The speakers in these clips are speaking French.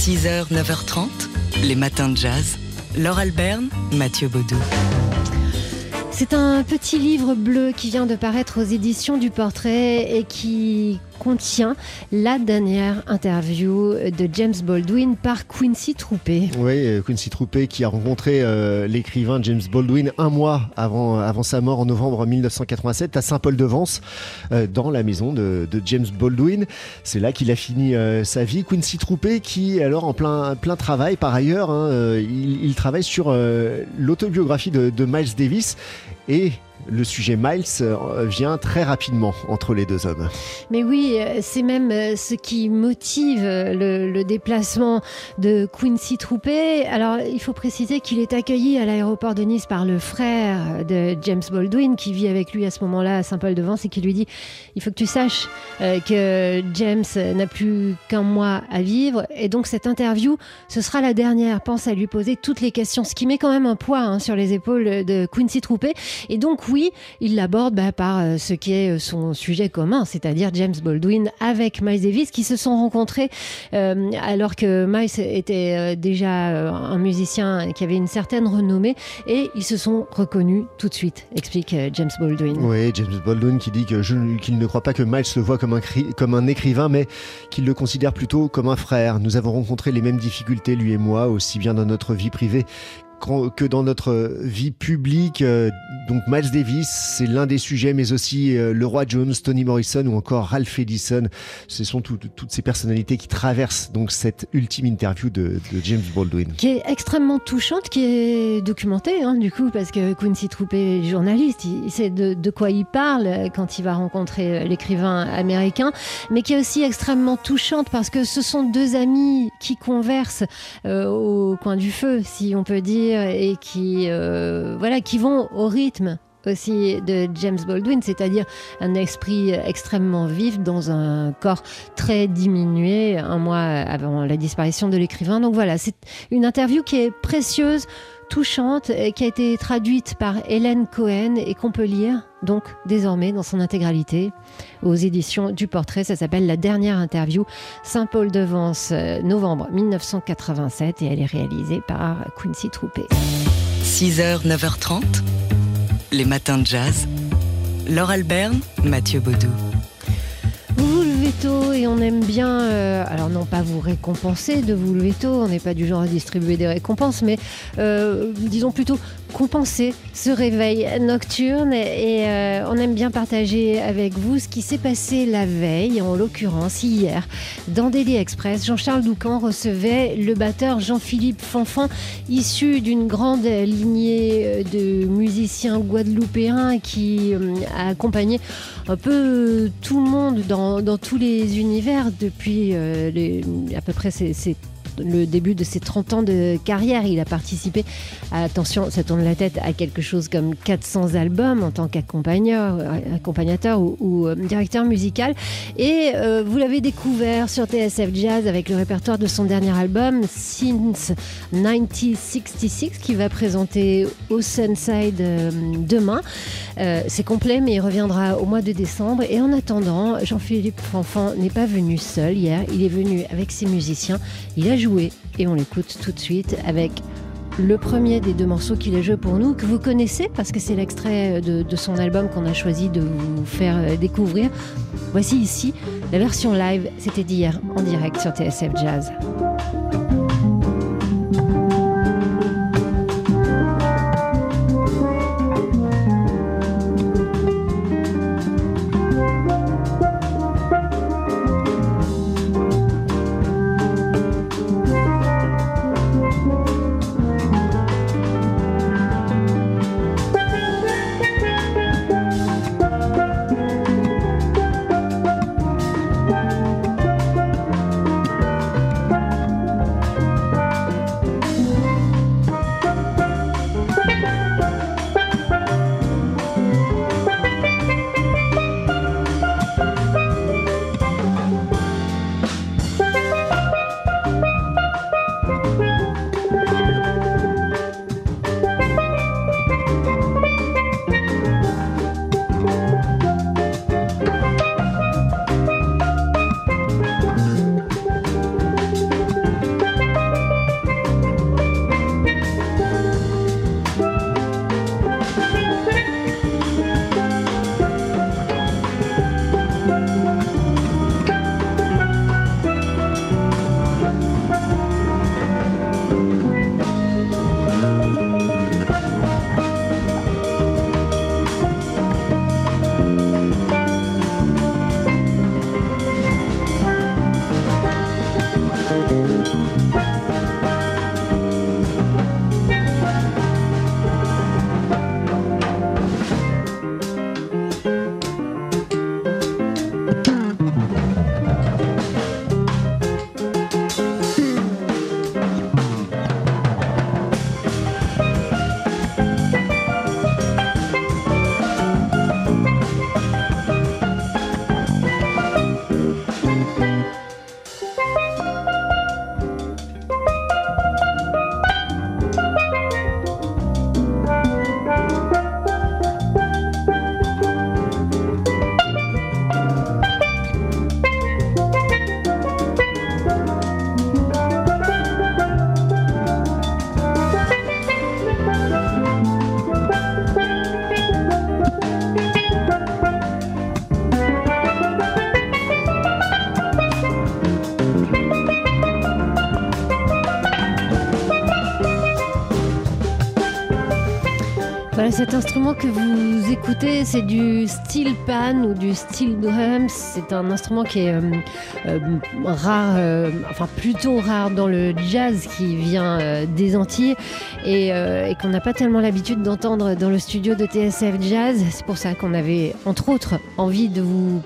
6h, 9h30, les matins de jazz. Laure Alberne, Mathieu Baudou. C'est un petit livre bleu qui vient de paraître aux éditions du Portrait et qui contient la dernière interview de James Baldwin par Quincy Troupé. Oui, euh, Quincy Troupé qui a rencontré euh, l'écrivain James Baldwin un mois avant, avant sa mort en novembre 1987 à Saint-Paul-de-Vence, euh, dans la maison de, James Baldwin. C'est là qu'il a fini sa vie. Quincy Troupé qui, alors en plein, travail par ailleurs, hein, il, il, travaille sur l'autobiographie de Miles Davis et le sujet Miles euh, vient très rapidement entre les deux hommes. Mais oui, euh, c'est même euh, ce qui motive le, déplacement de Quincy Troupé. Alors, il faut préciser qu'il est accueilli à l'aéroport de Nice par le frère de James Baldwin, qui vit avec lui à ce moment-là à Saint-Paul-de-Vence et qui lui dit il faut que tu saches que James n'a plus qu'un mois à vivre. Et donc, cette interview, ce sera la dernière. Pense à lui poser toutes les questions, ce qui met quand même un poids hein, sur les épaules de Quincy Troupé. Et donc, oui, il l'aborde bah, par euh, ce qui est euh, son sujet commun, c'est-à-dire James Baldwin avec Miles Davis, qui se sont rencontrés euh, alors que Miles était déjà un musicien qui avait une certaine renommée, et ils se sont reconnus tout de suite, explique James Baldwin. Oui, James Baldwin qui dit qu'il ne croit pas que Miles le voit comme un, comme un écrivain, mais qu'il le considère plutôt comme un frère. Nous avons rencontré les mêmes difficultés, lui et moi, aussi bien dans notre vie privée que dans notre vie publique. Euh, donc Miles Davis, c'est l'un des sujets, mais aussi euh, le roi Jones, Tony Morrison ou encore Ralph Edison. Ce sont toutes ces personnalités qui traversent donc cette ultime interview de, James Baldwin. Qui est extrêmement touchante, qui est documentée hein, du coup, parce que Quincy Troupé est journaliste, il sait de, quoi il parle quand il va rencontrer l'écrivain américain, mais qui est aussi extrêmement touchante parce que ce sont deux amis qui conversent euh, au coin du feu, si on peut dire et qui, euh, voilà, qui vont au rythme aussi de James Baldwin, c'est-à-dire un esprit extrêmement vif dans un corps très diminué un mois avant la disparition de l'écrivain. Donc voilà, c'est une interview qui est précieuse, touchante, qui a été traduite par Hélène Cohen et qu'on peut lire donc désormais dans son intégralité aux éditions du Portrait. Ça s'appelle La dernière interview, Saint-Paul-de-Vence, euh, novembre 1987, et elle est réalisée par Quincy Troupé. 6h, 9h30, les matins de jazz. Laure Alberne, Mathieu Baudou et on aime bien, euh, alors non pas vous récompenser de vous lever tôt, on n'est pas du genre à distribuer des récompenses, mais euh, disons plutôt compenser ce réveil nocturne et, euh, on aime bien partager avec vous ce qui s'est passé la veille, en l'occurrence hier, dans Daily Express. Jean-Charles Doucan recevait le batteur Jean-Philippe Fanfan, issu d'une grande lignée de musiciens guadeloupéens qui a accompagné un peu tout le monde dans, tous les univers depuis euh, à peu près ces, ces le début de ses 30 ans de carrière. Il a participé, attention, ça tourne la tête, à quelque chose comme 400 albums en tant qu'accompagnateur ou, euh, directeur musical. Et euh, vous l'avez découvert sur TSF Jazz avec le répertoire de son dernier album, Since 1966, qui va présenter au Sunside euh, demain. C'est complet, mais il reviendra au mois de décembre. Et en attendant, Jean-Philippe Fanfan n'est pas venu seul hier. Il est venu avec ses musiciens. Il a et on l'écoute tout de suite avec le premier des deux morceaux qu'il a joué pour nous, que vous connaissez parce que c'est l'extrait de, de, son album qu'on a choisi de vous faire euh, découvrir. Voici ici la version live, c'était d'hier en direct sur TSF Jazz. Cet instrument que vous écoutez, c'est du steel pan ou du steel drum. C'est un instrument qui est euh, euh, rare, euh, enfin plutôt rare dans le jazz qui vient des Antilles et, qu'on n'a pas tellement l'habitude d'entendre dans le studio de TSF Jazz. C'est pour ça qu'on avait, entre autres, envie de vous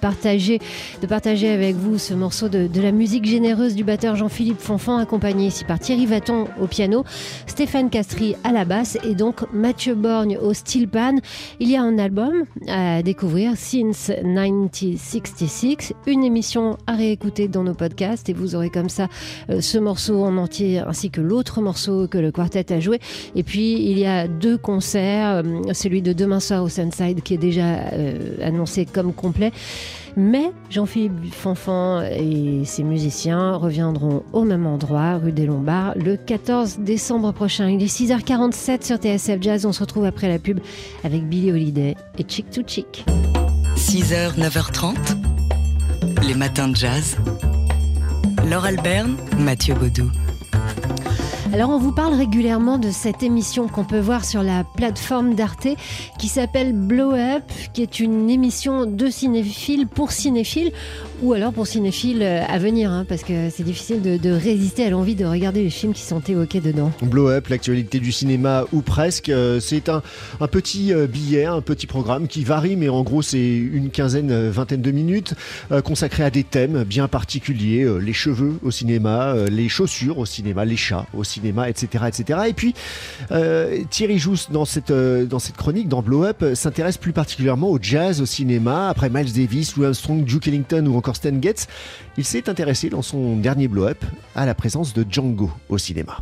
partager, de partager avec vous ce morceau de, de la musique généreuse du batteur Jean-Philippe Fonfan, accompagné ici par Thierry Vaton au piano, Stéphane Castry à la basse et donc Mathieu Borgne au steel pan. Il y a un album à découvrir, Since 1966, une émission à réécouter dans nos podcasts et vous aurez comme ça euh, ce morceau en entier ainsi que l'autre morceau que le quartet a joué. Et puis il y a deux concerts, euh, celui de demain soir au Sunside qui est déjà euh, annoncé comme complet. Mais Jean-Philippe Fanfan et ses musiciens reviendront au même endroit, rue des Lombards, le 14 décembre prochain. Il est 6h47 sur TSF Jazz. On se retrouve après la pub avec Billy Holiday et Chick to Chick. 6h, 9h30, les matins de jazz. Laure Alberne, Mathieu Baudou. Alors on vous parle régulièrement de cette émission qu'on peut voir sur la plateforme d'Arte qui s'appelle Blow Up, qui est une émission de cinéphiles pour cinéphiles ou alors pour cinéphiles euh, à venir, hein, parce que c'est difficile de, résister à l'envie de regarder les films qui sont évoqués dedans. Blow Up, l'actualité du cinéma ou presque, euh, c'est un, petit euh, billet, un petit programme qui varie, mais en gros c'est une quinzaine, vingtaine de minutes consacré à des thèmes bien particuliers, les cheveux au cinéma, les chaussures au cinéma, les chats au cinéma, etc. etc. Et puis Thierry Jousse, dans cette, dans cette chronique, dans Blow Up, s'intéresse plus particulièrement au jazz au cinéma, après Miles Davis, Louis Armstrong, Duke Ellington ou encore Stan Getz, il s'est intéressé dans son dernier blow-up à la présence de Django au cinéma.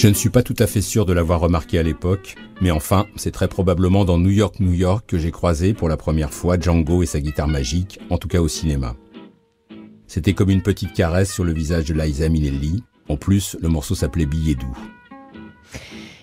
Je ne suis pas tout à fait sûr de l'avoir remarqué à l'époque, mais enfin, c'est très probablement dans New York, New York que j'ai croisé pour la première fois Django et sa guitare magique, en tout cas au cinéma. C'était comme une petite caresse sur le visage de Liza Minnelli. En plus, le morceau s'appelait Billet doux.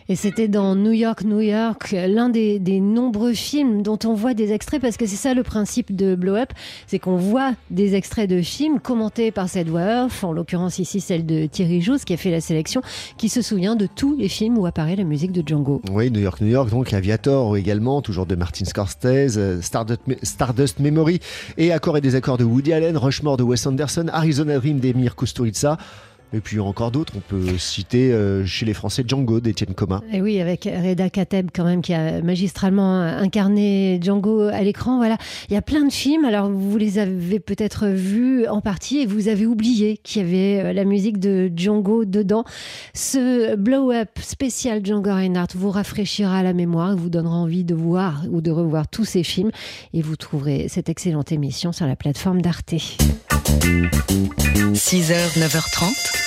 Et c'était dans New York, New York, l'un des, nombreux films dont on voit des extraits, parce que c'est ça le principe de Blow Up, c'est qu'on voit des extraits de films commentés par cette voix en l'occurrence ici celle de Thierry Jousse qui a fait la sélection, qui se souvient de tous les films où apparaît la musique de Django. Oui, New York, New York, donc Aviator également, toujours de Martin Scorsese, euh, Stardust, Stardust Memory et Accords et des accords de Woody Allen, Rushmore de Wes Anderson, Arizona Dream d'Emir Kusturica. Et puis encore d'autres, on peut citer euh, chez les Français Django d'Étienne Coma. Et oui, avec Reda Kateb quand même qui a magistralement incarné Django à l'écran. Voilà, il y a plein de films. Alors vous les avez peut-être vus en partie et vous avez oublié qu'il y avait euh, la musique de Django dedans. Ce blow-up spécial Django Reinhardt vous rafraîchira la mémoire, vous donnera envie de voir ou de revoir tous ces films et vous trouverez cette excellente émission sur la plateforme d'Arte. 6h, 9h30,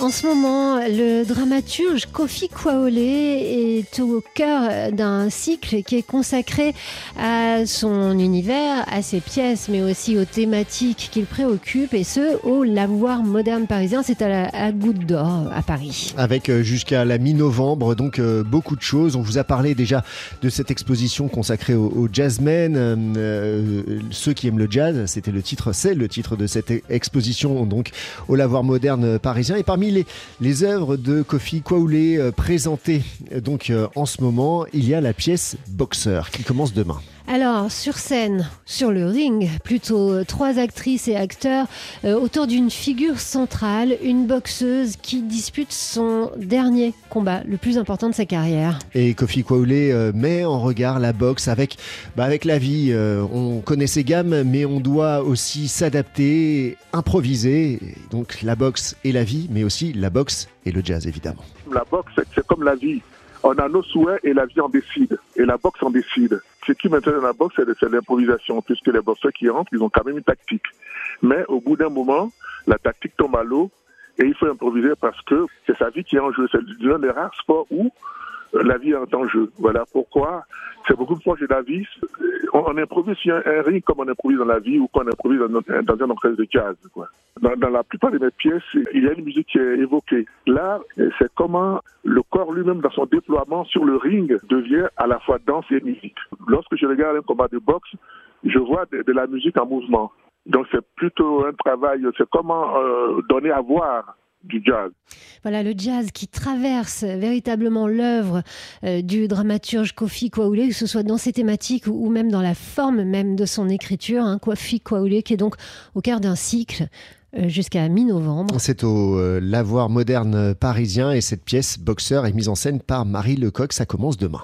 En ce moment, le dramaturge Kofi Kwaole est au cœur d'un cycle qui est consacré à son univers, à ses pièces, mais aussi aux thématiques qu'il préoccupe, et ce, au lavoir moderne parisien. C'est à la Goutte d'Or, à Paris. Avec euh, jusqu'à la mi-novembre, donc euh, beaucoup de choses. On vous a parlé déjà de cette exposition consacrée aux, jazzmen, euh, ceux qui aiment le jazz. C'était le titre, c'est le titre de cette exposition, donc au lavoir moderne parisien. Et parmi les, œuvres de Kofi Kwaoulé euh, présentées euh, donc euh, en ce moment, il y a la pièce Boxer qui commence demain. Alors, sur scène, sur le ring, plutôt trois actrices et acteurs autour d'une figure centrale, une boxeuse qui dispute son dernier combat, le plus important de sa carrière. Et Kofi Kwaoulé met en regard la boxe avec, bah avec la vie. on connaît ses gammes, mais on doit aussi s'adapter, improviser. Donc la boxe et la vie, mais aussi la boxe et le jazz, évidemment. La boxe, c'est comme la vie. On a nos souhaits et la vie en décide. Et la boxe en décide. Ce qui m'intéresse dans la boxe, c'est l'improvisation, puisque les boxeurs qui rentrent, ils ont quand même une tactique. Mais au bout d'un moment, la tactique tombe à l'eau et il faut improviser parce que c'est sa vie qui est en jeu. C'est l'un des rares sports où la vie est en jeu. Voilà pourquoi c'est beaucoup plus proche de la vie. On, improvise sur un, ring comme on improvise dans la vie ou qu'on improvise dans, dans un orchestre de jazz. Quoi. Dans, la plupart de mes pièces, il y a une musique qui est évoquée. Là, c'est comment le corps lui-même, dans son déploiement sur le ring, devient à la fois danse et musique. Lorsque je regarde un combat de boxe, je vois de, la musique en mouvement. Donc c'est plutôt un travail, c'est comment euh, donner à voir du jazz. Voilà le jazz qui traverse véritablement l'œuvre euh, du dramaturge Kofi Kwaoulé, que ce soit dans ses thématiques ou, même dans la forme même de son écriture. Hein, Kofi Kwaoulé qui est donc au cœur d'un cycle euh, jusqu'à mi-novembre. C'est au euh, Lavoir moderne parisien et cette pièce Boxeur est mise en scène par Marie Lecoq. Ça commence demain.